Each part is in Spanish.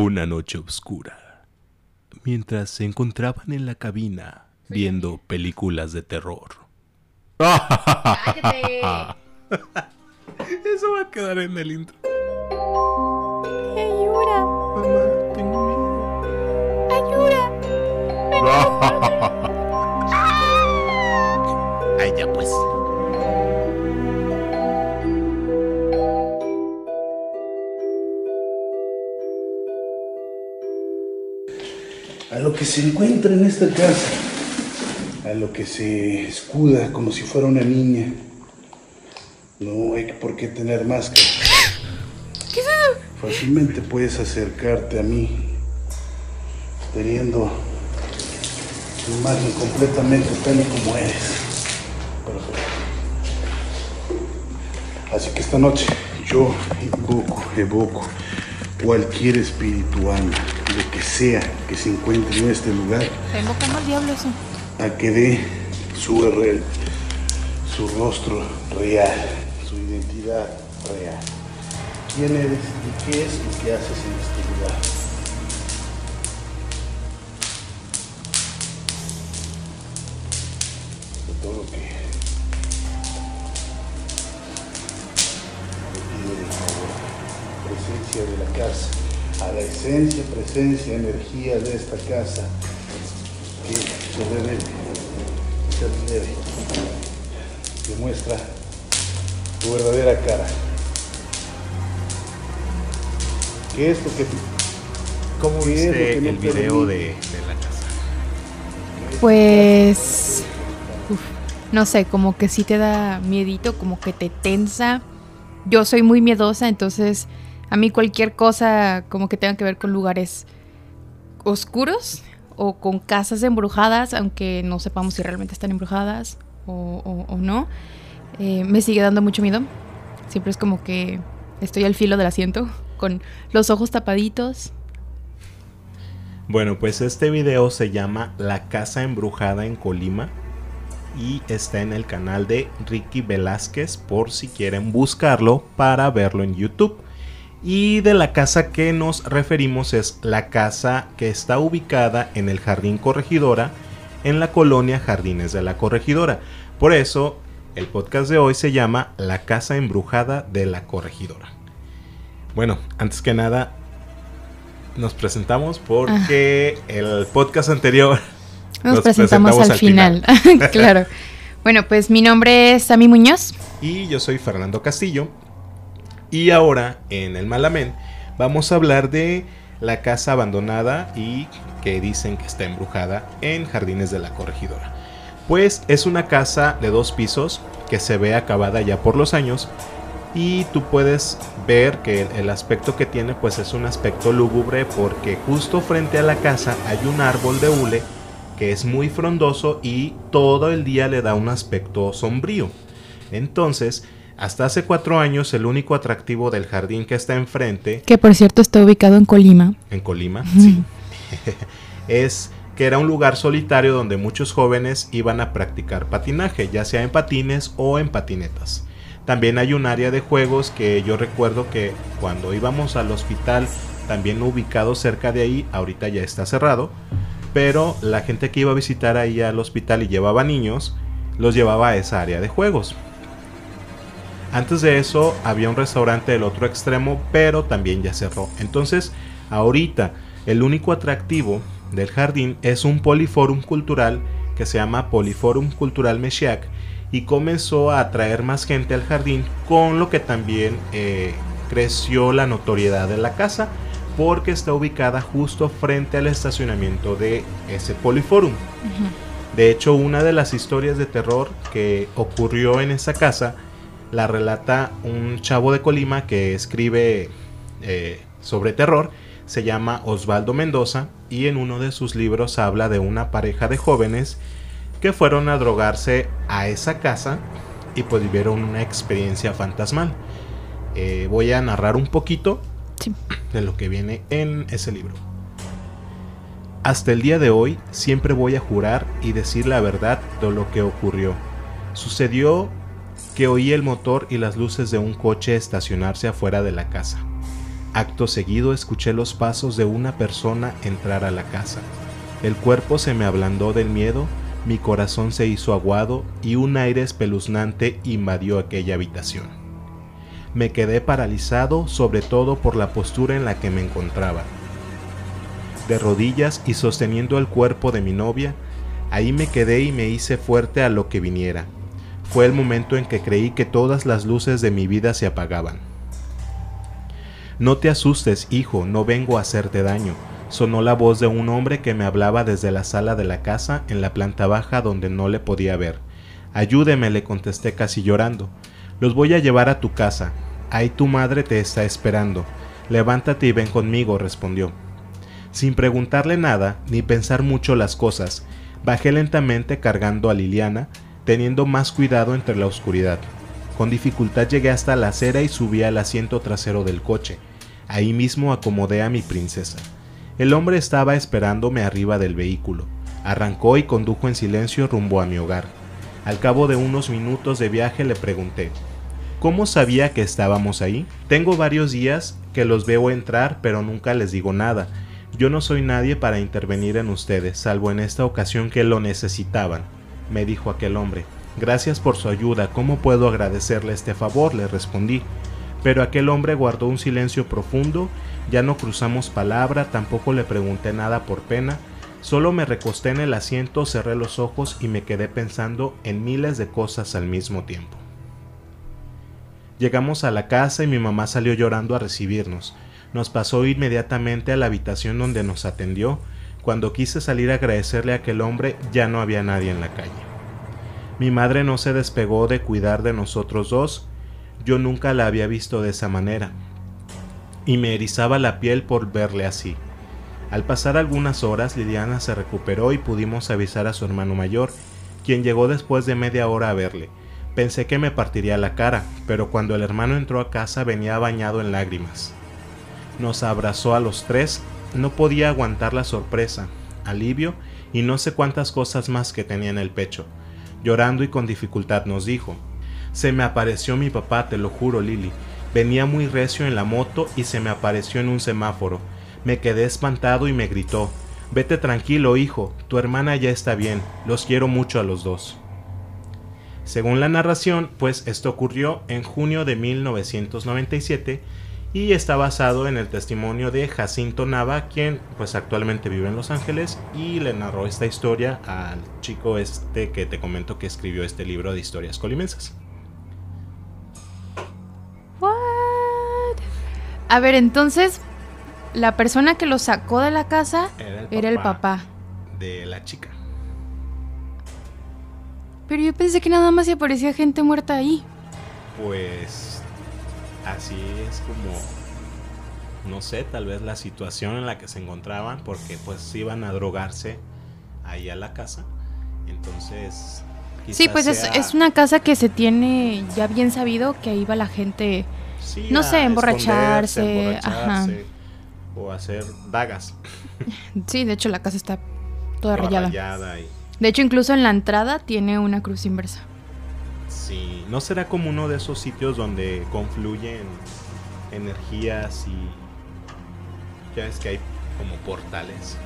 Una noche oscura. Mientras se encontraban en la cabina viendo películas de terror. Eso va a quedar en el intro. ¡Ayuda! Mamá, tengo miedo. ¡Ayuda! Ay, ya pues. Que se encuentra en esta casa, a lo que se escuda como si fuera una niña. No hay por qué tener máscara. ¿Qué es eso? Fácilmente puedes acercarte a mí teniendo tu imagen completamente tal y como eres. Perfecto. Así que esta noche yo invoco, evoco cualquier espíritu alma, lo que sea que se encuentre en este lugar, Está invocando al diablo eso. a que dé su RL, su rostro real, su identidad real. ¿Quién eres y qué es lo que haces en este esencia, presencia, energía de esta casa, que se revele, se revele, demuestra tu verdadera cara. ¿Qué es lo que ¿Cómo ¿Qué es lo que viste no el video de, de la casa? Pues. uf, no sé, como que sí te da miedito, como que te tensa. Yo soy muy miedosa, entonces a mí cualquier cosa como que tenga que ver con lugares oscuros o con casas embrujadas, aunque no sepamos si realmente están embrujadas o, no, eh, me sigue dando mucho miedo. Siempre es como que estoy al filo del asiento, con los ojos tapaditos. Bueno, pues este video se llama La Casa Embrujada en Colima y está en el canal de Ricky Velázquez por si quieren buscarlo para verlo en YouTube. Y de la casa que nos referimos es la casa que está ubicada en el Jardín Corregidora, en la colonia Jardines de la Corregidora. Por eso el podcast de hoy se llama La Casa Embrujada de la Corregidora. Bueno, antes que nada, nos presentamos porque el podcast anterior Nos, Nos presentamos, presentamos al, al final. claro. Bueno, pues mi nombre es Sami Muñoz. y yo soy Fernando Castillo. Y ahora en el Malamén vamos a hablar de la casa abandonada y que dicen que está embrujada en Jardines de la Corregidora. Pues es una casa de dos pisos que se ve acabada ya por los años y tú puedes ver que el, aspecto que tiene pues es un aspecto lúgubre porque justo frente a la casa hay un árbol de hule que es muy frondoso y todo el día le da un aspecto sombrío. Entonces, hasta hace cuatro años el único atractivo del jardín que está enfrente, Que por cierto está ubicado en Colima. en Colima, sí, es que era un lugar solitario donde muchos jóvenes iban a practicar patinaje, ya sea en patines o en patinetas. También hay un área de juegos que yo recuerdo que cuando íbamos al hospital, también ubicado cerca de ahí, ahorita ya está cerrado, pero la gente que iba a visitar ahí al hospital y llevaba niños, los llevaba a esa área de juegos. Antes de eso había un restaurante del otro extremo, pero también ya cerró. Entonces, ahorita el único atractivo del jardín es un poliforum cultural que se llama Poliforum Cultural Mexiac y comenzó a atraer más gente al jardín, con lo que también eh, creció la notoriedad de la casa porque está ubicada justo frente al estacionamiento de ese Poliforum. De hecho, una de las historias de terror que ocurrió en esa casa la relata un chavo de Colima que escribe eh, sobre terror. Se llama Osvaldo Mendoza y en uno de sus libros habla de una pareja de jóvenes que fueron a drogarse a esa casa y pues vivieron una experiencia fantasmal. Eh, voy a narrar un poquito Sí. de lo que viene en ese libro. Hasta el día de hoy siempre voy a jurar y decir la verdad de lo que ocurrió. Sucedió que oí el motor y las luces de un coche estacionarse afuera de la casa. Acto seguido escuché los pasos de una persona entrar a la casa. El cuerpo se me ablandó del miedo, mi corazón se hizo aguado y un aire espeluznante invadió aquella habitación. Me quedé paralizado sobre todo por la postura en la que me encontraba. De rodillas y sosteniendo el cuerpo de mi novia, ahí me quedé y me hice fuerte a lo que viniera. Fue el momento en que creí que todas las luces de mi vida se apagaban. No te asustes, hijo, no vengo a hacerte daño, sonó la voz de un hombre que me hablaba desde la sala de la casa en la planta baja donde no le podía ver. Ayúdeme, le contesté casi llorando. Los voy a llevar a tu casa. Ahí tu madre te está esperando. Levántate y ven conmigo, respondió. Sin preguntarle nada, ni pensar mucho las cosas, bajé lentamente cargando a Liliana, teniendo más cuidado entre la oscuridad. Con dificultad llegué hasta la acera y subí al asiento trasero del coche. Ahí mismo acomodé a mi princesa. El hombre estaba esperándome arriba del vehículo. Arrancó y condujo en silencio rumbo a mi hogar. Al cabo de unos minutos de viaje le pregunté, ¿cómo sabía que estábamos ahí? Tengo varios días que los veo entrar pero nunca les digo nada. Yo no soy nadie para intervenir en ustedes, salvo en esta ocasión que lo necesitaban, me dijo aquel hombre. Gracias por su ayuda, ¿cómo puedo agradecerle este favor? le respondí. Pero aquel hombre guardó un silencio profundo, ya no cruzamos palabra, tampoco le pregunté nada por pena, solo me recosté en el asiento, cerré los ojos y me quedé pensando en miles de cosas al mismo tiempo. Llegamos a la casa y mi mamá salió llorando a recibirnos. Nos pasó inmediatamente a la habitación donde nos atendió. Cuando quise salir a agradecerle a aquel hombre, ya no había nadie en la calle. Mi madre no se despegó de cuidar de nosotros dos, yo nunca la había visto de esa manera, y me erizaba la piel por verle así. Al pasar algunas horas, Liliana se recuperó y pudimos avisar a su hermano mayor, quien llegó después de media hora a verle. Pensé que me partiría la cara, pero cuando el hermano entró a casa venía bañado en lágrimas. Nos abrazó a los tres, no podía aguantar la sorpresa, alivio y no sé cuántas cosas más que tenía en el pecho. Llorando y con dificultad nos dijo, se me apareció mi papá, te lo juro, Lili. Venía muy recio en la moto y se me apareció en un semáforo. Me quedé espantado y me gritó, Vete tranquilo, hijo, tu hermana ya está bien, los quiero mucho a los dos. Según la narración, pues esto ocurrió en junio de 1997 y está basado en el testimonio de Jacinto Nava, quien pues actualmente vive en Los Ángeles y le narró esta historia al chico este que te comento que escribió este libro de historias colimensas. A ver, entonces, la persona que lo sacó de la casa era el, papá, de la chica. Pero yo pensé que nada más se aparecía gente muerta ahí. Pues así es como, no sé, tal vez la situación en la que se encontraban, porque pues iban a drogarse ahí a la casa. Entonces... Sí, pues es, es una casa que se tiene ya bien sabido que ahí va la gente no sé, emborracharse, o hacer dagas. Sí, de hecho la casa está toda, rayada. De hecho, incluso en la entrada tiene una cruz inversa. ¿No será como uno de esos sitios donde confluyen energías y ya ves que hay como portales?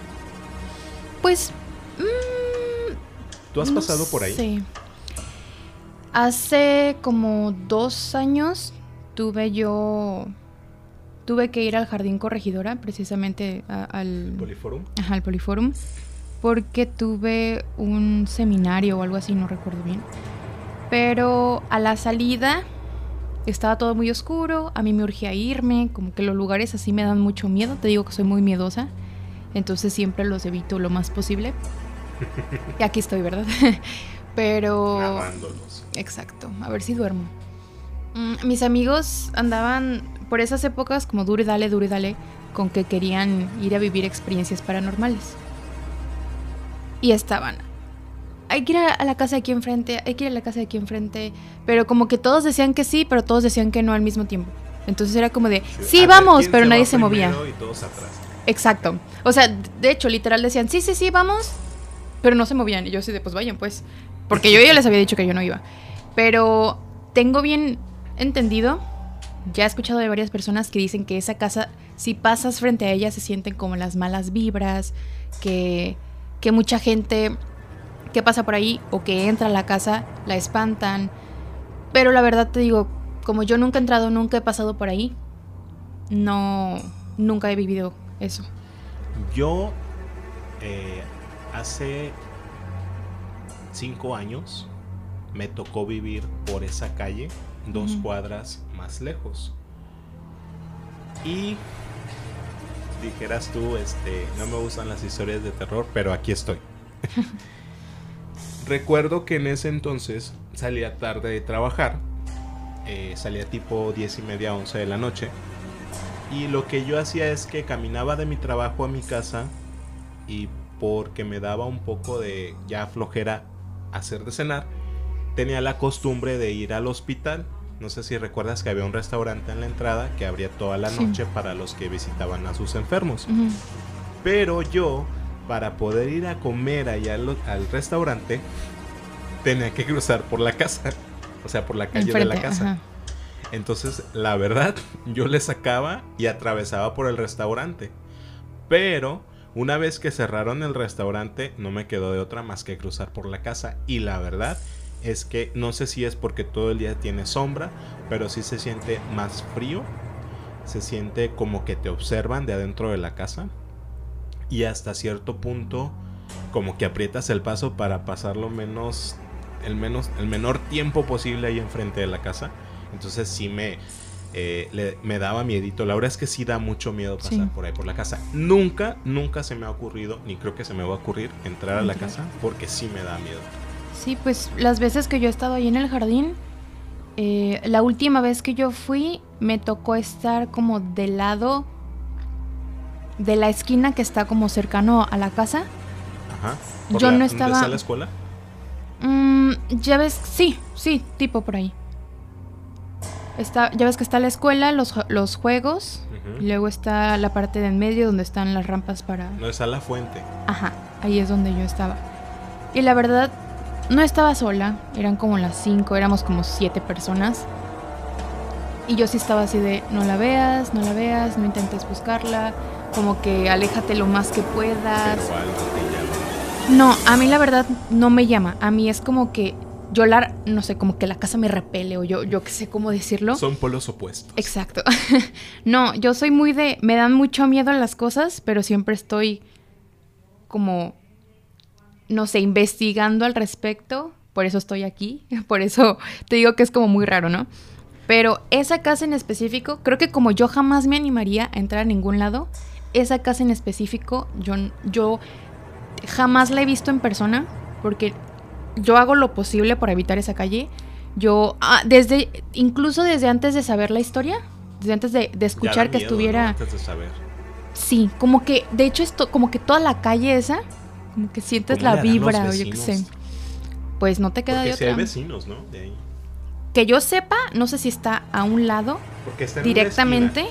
Pues... Mmm, ¿Tú has pasado por ahí? Sí. Hace como dos años tuve yo tuve que ir al jardín corregidora precisamente al poliforum ajá, al poliforum porque tuve un seminario o algo así no recuerdo bien pero a la salida estaba todo muy oscuro a mí me urgía irme como que los lugares así me dan mucho miedo te digo que soy muy miedosa entonces siempre los evito lo más posible. Y aquí estoy verdad pero exacto a ver si duermo. Mm, mis amigos andaban por esas épocas como duro y dale, duro y dale, con que querían ir a vivir experiencias paranormales. Y estaban, hay que ir a la casa de aquí enfrente, hay que ir a la casa de aquí enfrente, pero como que todos decían que sí, pero todos decían que no al mismo tiempo. Entonces era como de, sí, vamos, pero nadie se movía. Exacto. O sea, de hecho, literal decían, sí, sí, sí, vamos, pero no se movían. Y yo así de, pues vayan, pues. Porque yo ya les había dicho que yo no iba. Pero tengo bien entendido ya he escuchado de varias personas que dicen que esa casa, si pasas frente a ella, se sienten como las malas vibras, que, que mucha gente que pasa por ahí o que entra a la casa la espantan. Pero la verdad te digo, como yo nunca he entrado, nunca he pasado por ahí, no, nunca he vivido eso. Yo eh, hace cinco años me tocó vivir por esa calle, dos cuadras más lejos. Y dijeras tú, este, no me gustan las historias de terror, pero aquí estoy. Recuerdo que en ese entonces salía tarde de trabajar, eh, salía tipo 10 y media, 11 de la noche. Y lo que yo hacía es que caminaba de mi trabajo a mi casa y porque me daba un poco de ya flojera hacer de cenar, tenía la costumbre de ir al hospital. No sé si recuerdas que había un restaurante en la entrada que abría toda la Sí. noche para los que visitaban a sus enfermos. Ujú. Pero yo, para poder ir a comer allá al, al restaurante, tenía que cruzar por la casa. O sea, por la calle de la casa. ajá. Entonces, la verdad, yo le sacaba y atravesaba por el restaurante. Pero, una vez que cerraron el restaurante, no me quedó de otra más que cruzar por la casa. Y la verdad es que no sé si es porque todo el día tiene sombra, pero sí se siente más frío. Se siente como que te observan de adentro de la casa. Y hasta cierto punto, como que aprietas el paso para pasarlo menos, el menos, el menor tiempo posible ahí enfrente de la casa. Entonces sí me, eh, le- me daba miedito. La verdad es que sí da mucho miedo pasar Sí. por ahí por la casa. Nunca, nunca se me ha ocurrido, ni creo que se me va a ocurrir entrar a la casa porque sí me da miedo. Sí, pues las veces que yo he estado ahí en el jardín, eh, la última vez que yo fui, me tocó estar como del lado de la esquina que está como cercano a la casa. Ajá. Yo la- no ¿dónde estaba- está la escuela? Mm, ya ves, sí, sí, tipo por ahí. Está, ya ves que está la escuela, los, los juegos, y luego está la parte de en medio donde están las rampas para... No está la fuente. Ajá, ahí es donde yo estaba. Y la verdad, no estaba sola, eran como las cinco, éramos como siete personas. Y yo sí estaba así de, no la veas, no la veas, no intentes buscarla, como que aléjate lo más que puedas. Pero algo te llama. No, a mí la verdad no me llama, a mí es como que yo la, no sé, como que la casa me repele o yo, yo qué sé cómo decirlo. Son polos opuestos. Exacto. no, yo soy muy de. Me dan mucho miedo las cosas, pero siempre estoy como. No sé, investigando al respecto. Por eso estoy aquí. Por eso te digo que es como muy raro, ¿no? Pero esa casa en específico, creo que como yo jamás me animaría a entrar a ningún lado, esa casa en específico, yo, yo jamás la he visto en persona, porque yo hago lo posible por evitar esa calle. Yo, ah, desde, incluso desde antes de saber la historia, desde antes de, escuchar que miedo, estuviera, ¿no? Antes de saber. sí, como que, de hecho, esto, como que toda la calle esa, como que sientes ¿Cómo la vibra, o yo qué sé. Pues no te queda Porque de si hay otra. vecinos, ¿no? De ahí. Que yo sepa, no sé si está a un lado Porque está en una directamente.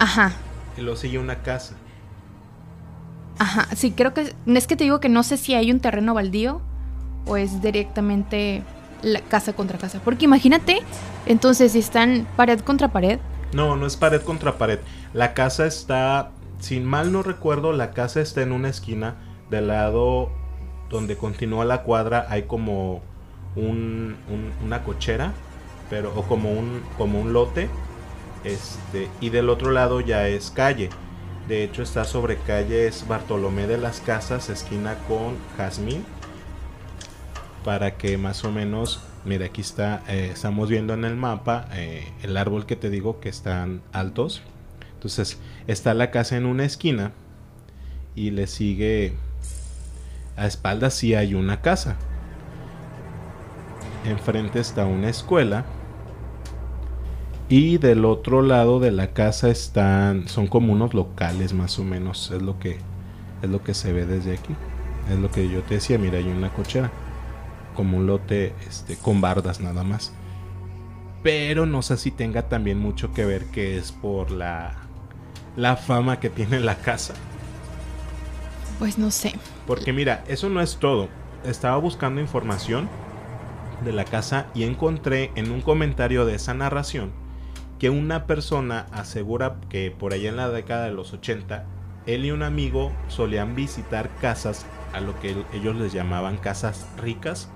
Ajá, Y luego sigue una casa. ajá. Sí, creo que. Es que te digo que no sé si hay un terreno baldío o es directamente la casa contra casa. Porque imagínate, entonces, si están pared contra pared. No, no es pared contra pared. La casa está, sin mal no recuerdo, la casa está en una esquina del lado donde continúa la cuadra. Hay como un, un- una cochera, pero o como un como un lote. Este y del otro lado ya es calle. De hecho está sobre calle es Bartolomé de las Casas, esquina con Jazmín. Para que más o menos, mira aquí está, eh, estamos viendo en el mapa eh, el árbol que te digo que están altos. Entonces está la casa en una esquina y le sigue a espaldas sí hay una casa. Enfrente está una escuela. Y del otro lado de la casa están. Son como unos locales más o menos. Es lo que. Es lo que se ve desde aquí. Es lo que yo te decía. Mira, hay una cochera. Como un lote este, con bardas nada más. Pero no sé si tenga también mucho que ver que es por la. La fama que tiene la casa. Pues no sé. Porque mira, eso no es todo. Estaba buscando información de la casa y encontré en un comentario de esa narración que una persona asegura que por allá en la década de los 80, él y un amigo solían visitar casas a lo que ellos les llamaban casas ricas,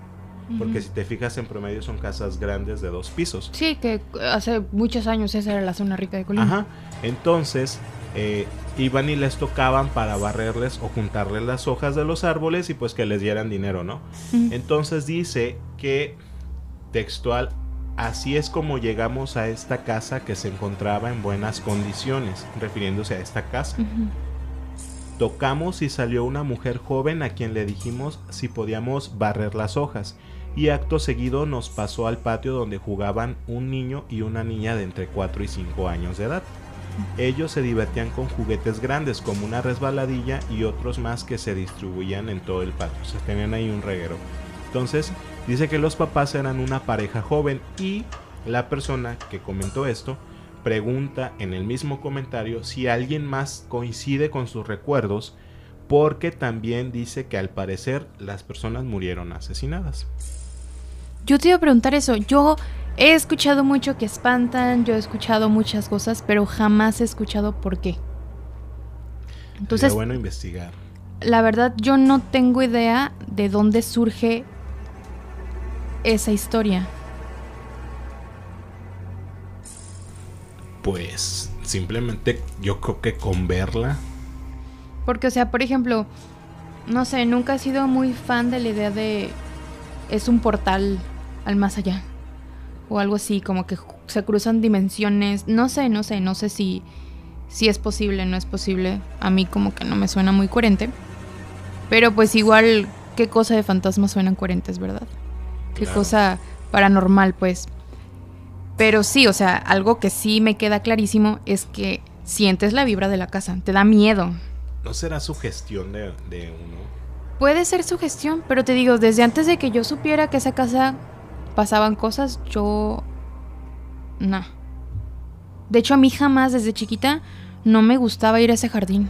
porque si te fijas en promedio son casas grandes de dos pisos. Sí, que hace muchos años esa era la zona rica de Colima. Ajá, entonces eh, iban y les tocaban para barrerles o juntarles las hojas de los árboles y pues que les dieran dinero, ¿no? Entonces dice que textual Así es como llegamos a esta casa que se encontraba en buenas condiciones, refiriéndose a esta casa. Tocamos y salió una mujer joven a quien le dijimos si podíamos barrer las hojas, y acto seguido nos pasó al patio donde jugaban un niño y una niña de entre 4 y 5 años de edad. Ellos se divertían con juguetes grandes como una resbaladilla y otros más que se distribuían en todo el patio. Se tenían ahí un reguero. Entonces, Dice que los papás eran una pareja joven y la persona que comentó esto pregunta en el mismo comentario si alguien más coincide con sus recuerdos porque también dice que al parecer las personas murieron asesinadas. Yo te iba a preguntar eso. Yo he escuchado mucho que espantan, yo he escuchado muchas cosas, pero jamás he escuchado por qué. Entonces, es bueno investigar. La verdad, yo no tengo idea de dónde surge esa historia? Pues simplemente yo creo que con verla. Porque, o sea, por ejemplo, no sé, nunca he sido muy fan de la idea de es un portal al más allá. O algo así, como que se cruzan dimensiones. No sé, no sé, no sé si, si es posible, no es posible. A mí como que no me suena muy coherente. Pero pues igual, ¿qué cosa de fantasmas suenan coherentes, verdad? Qué cosa paranormal, pues. Pero sí, o sea, algo que sí me queda clarísimo es que sientes la vibra de la casa, te da miedo. ¿No será sugestión de, de uno? Puede ser sugestión, pero te digo, desde antes de que yo supiera que esa casa pasaban cosas, yo... No. De hecho, a mí jamás desde chiquita no me gustaba ir a ese jardín.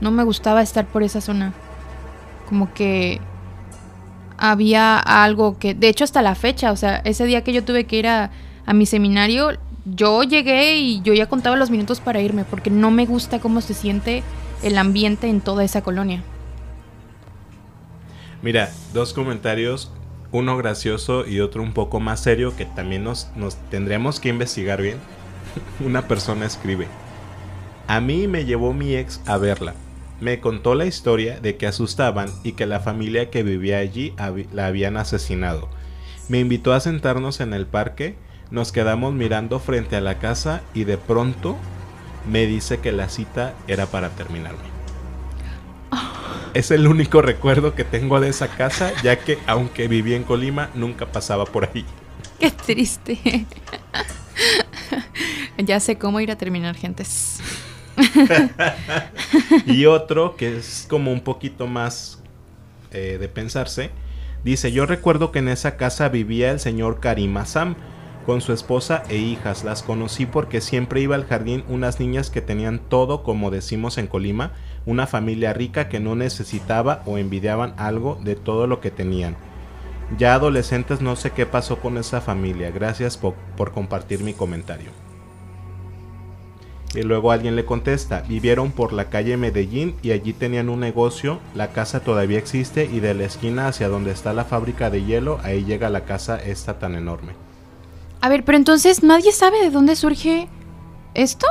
No me gustaba estar por esa zona. Como que había algo que, de hecho hasta la fecha, o sea, ese día que yo tuve que ir a, mi seminario, yo llegué y yo ya contaba los minutos para irme, porque no me gusta cómo se siente el ambiente en toda esa colonia. Mira, dos comentarios, uno gracioso y otro un poco más serio que también nos, nos tendremos que investigar bien. Una persona escribe, a mí me llevó mi ex a verla me contó la historia de que asustaban y que la familia que vivía allí la habían asesinado. Me invitó a sentarnos en el parque, nos quedamos mirando frente a la casa y de pronto me dice que la cita era para terminarme. Es el único recuerdo que tengo de esa casa, ya que aunque viví en Colima, nunca pasaba por ahí. Qué triste. ya sé cómo ir a terminar, gentes. y otro que es como un poquito más eh, de pensarse. Dice, yo recuerdo que en esa casa vivía el señor Karim Assam con su esposa e hijas. Las conocí porque siempre iba al jardín unas niñas que tenían todo, como decimos en Colima, una familia rica que no necesitaba o envidiaban algo de todo lo que tenían. Ya adolescentes no sé qué pasó con esa familia. Gracias por compartir mi comentario. Y luego alguien le contesta, vivieron por la calle Medellín y allí tenían un negocio, la casa todavía existe y de la esquina hacia donde está la fábrica de hielo, ahí llega la casa esta tan enorme. A ver, pero entonces nadie sabe de dónde surge esto?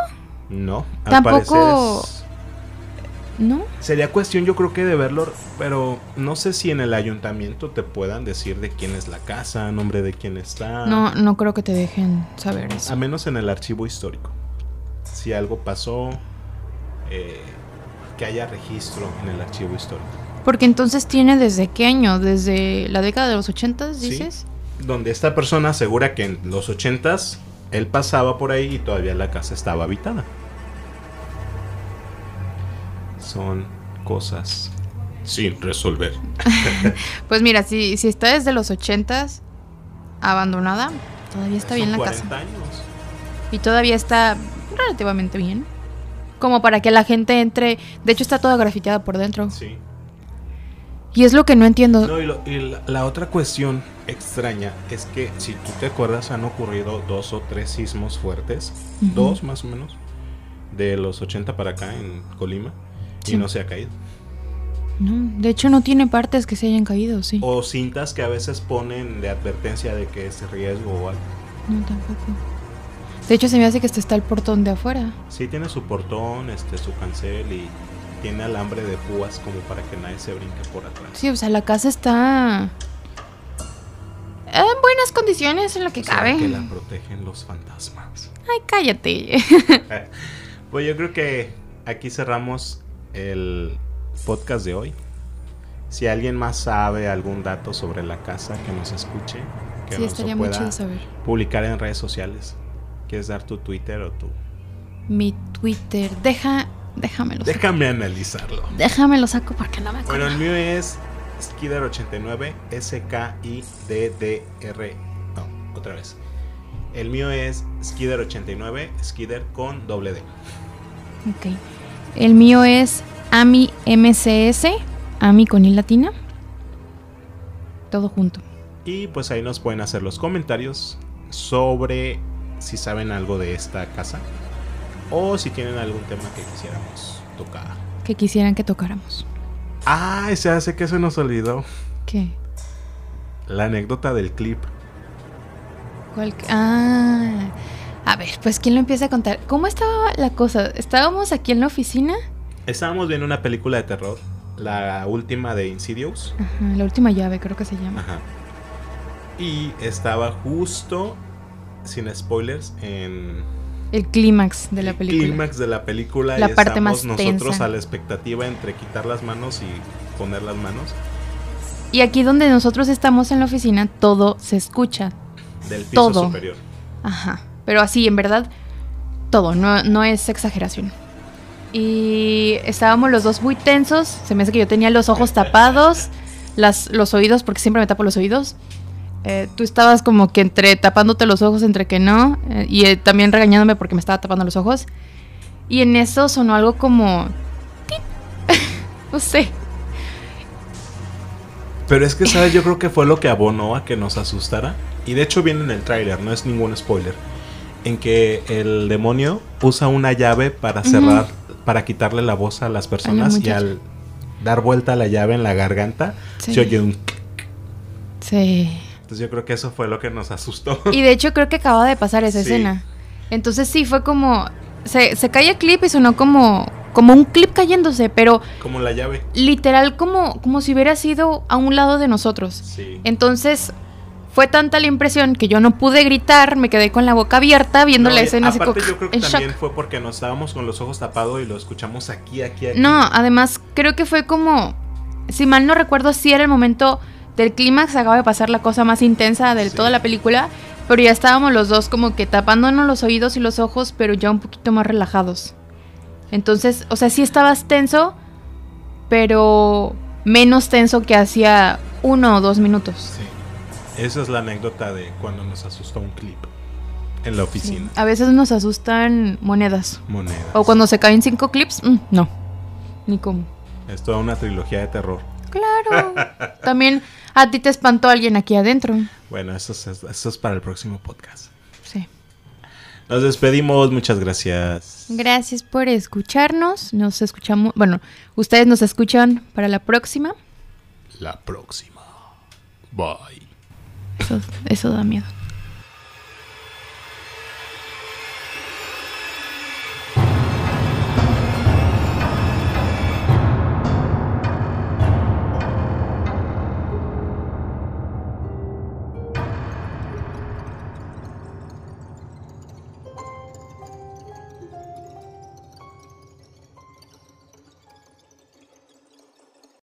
No, tampoco... ¿No? Sería cuestión yo creo que de verlo, pero no sé si en el ayuntamiento te puedan decir de quién es la casa, nombre de quién está. No, no creo que te dejen saber eso. A menos en el archivo histórico si algo pasó, eh, que haya registro en el archivo histórico. Porque entonces tiene desde qué año, desde la década de los 80, dices? donde esta persona asegura que en los 80 él pasaba por ahí y todavía la casa estaba habitada. Son cosas sin resolver. pues mira, si, si está desde los 80 abandonada, todavía está bien la casa. Años. Y todavía está relativamente bien. Como para que la gente entre. De hecho, está toda grafiteada por dentro. Sí. Y es lo que no entiendo. No, y, lo- y la, la otra cuestión extraña es que si tú te acuerdas han ocurrido dos o tres sismos fuertes, dos más o menos, de los 80 para acá en Colima, Sí. y no se ha caído. No, de hecho no tiene partes que se hayan caído, sí. O cintas que a veces ponen de advertencia de que es riesgo o algo. No, tampoco. De hecho se me hace que este está el portón de afuera. Sí tiene su portón, este, su cancel y tiene alambre de púas como para que nadie se brinque por atrás. Sí, o sea, la casa está en buenas condiciones en lo que O sea, cabe. que la protegen los fantasmas. Ay, cállate. Pues yo creo que aquí cerramos el podcast de hoy. Si alguien más sabe algún dato sobre la casa, que nos escuche, que sí, nos pueda publicar en redes sociales. ¿Quieres dar tu Twitter o tu? Mi Twitter, deja, déjamelo. saco. Déjame analizarlo. Déjamelo saco porque no me acuerdo. Bueno, el mío es Skider89, S-K-I-D-D-R. No, otra vez. El mío es Skider89, Skider con doble D. Ok. El mío es Ami MCS, Ami con I latina. Todo junto. Y pues ahí nos pueden hacer los comentarios sobre si saben algo de esta casa o si tienen algún tema que quisiéramos tocar. Que quisieran que tocáramos. Ah, se hace que se nos olvidó ¿Qué? la anécdota del clip. ¿Cuál? Ah. A ver, pues ¿quién lo empieza a contar? ¿Cómo estaba la cosa? Estábamos aquí en la oficina. Estábamos viendo una película de terror, la última de Insidious. Ajá, la última llave creo que se llama. Ajá. Y estaba justo, sin spoilers, en El clímax de la el película. clímax de la película. La y parte estamos más nosotros tensa. a la expectativa entre quitar las manos y poner las manos Y aquí donde nosotros estamos en la oficina, todo se escucha. del piso Todo. superior. Ajá. Pero así, en verdad, todo, no, no es exageración. Y estábamos los dos muy tensos. Se me hace que yo tenía los ojos tapados, las, los oídos, porque siempre me tapo los oídos. Eh, tú estabas como que entre tapándote los ojos, entre que no. eh, y eh, también regañándome porque me estaba tapando los ojos. Y en eso sonó algo como... no sé. Pero es que, ¿sabes? Yo creo que fue lo que abonó a que nos asustara. Y de hecho viene en el tráiler, no es ningún spoiler. En que el demonio usa una llave para cerrar, para quitarle la voz a las personas. y al dar vuelta a la llave en la garganta, Sí. se oye un... Sí. Entonces yo creo que eso fue lo que nos asustó. Y de hecho creo que acaba de pasar esa Sí. escena. Entonces sí, fue como... Se, se cae el clip y sonó como, como un clip cayéndose, pero Como la llave. literal como, como si hubiera sido a un lado de nosotros. Sí. Entonces fue tanta la impresión que yo no pude gritar, me quedé con la boca abierta viendo No, la escena así aparte como yo creo que shock. también fue porque nos estábamos con los ojos tapados y lo escuchamos aquí, aquí, aquí. No, además creo que fue como, si mal no recuerdo, si era el momento del clímax, acaba de pasar la cosa más intensa de Sí. toda la película, pero ya estábamos los dos como que tapándonos los oídos y los ojos, pero ya un poquito más relajados. Entonces, o sea, sí estabas tenso, pero menos tenso que hacía uno o dos minutos. Sí. Esa es la anécdota de cuando nos asustó un clip en la oficina. A veces nos asustan monedas. Monedas. O cuando se caen cinco clips, mm, no. Ni cómo. Es toda una trilogía de terror. Claro. También a ti te espantó alguien aquí adentro. Bueno, eso es, eso es para el próximo podcast. Sí. Nos despedimos, muchas gracias. Gracias por escucharnos. Nos escuchamos. Bueno, ustedes nos escuchan para la próxima. La próxima. Bye. Eso, eso da miedo.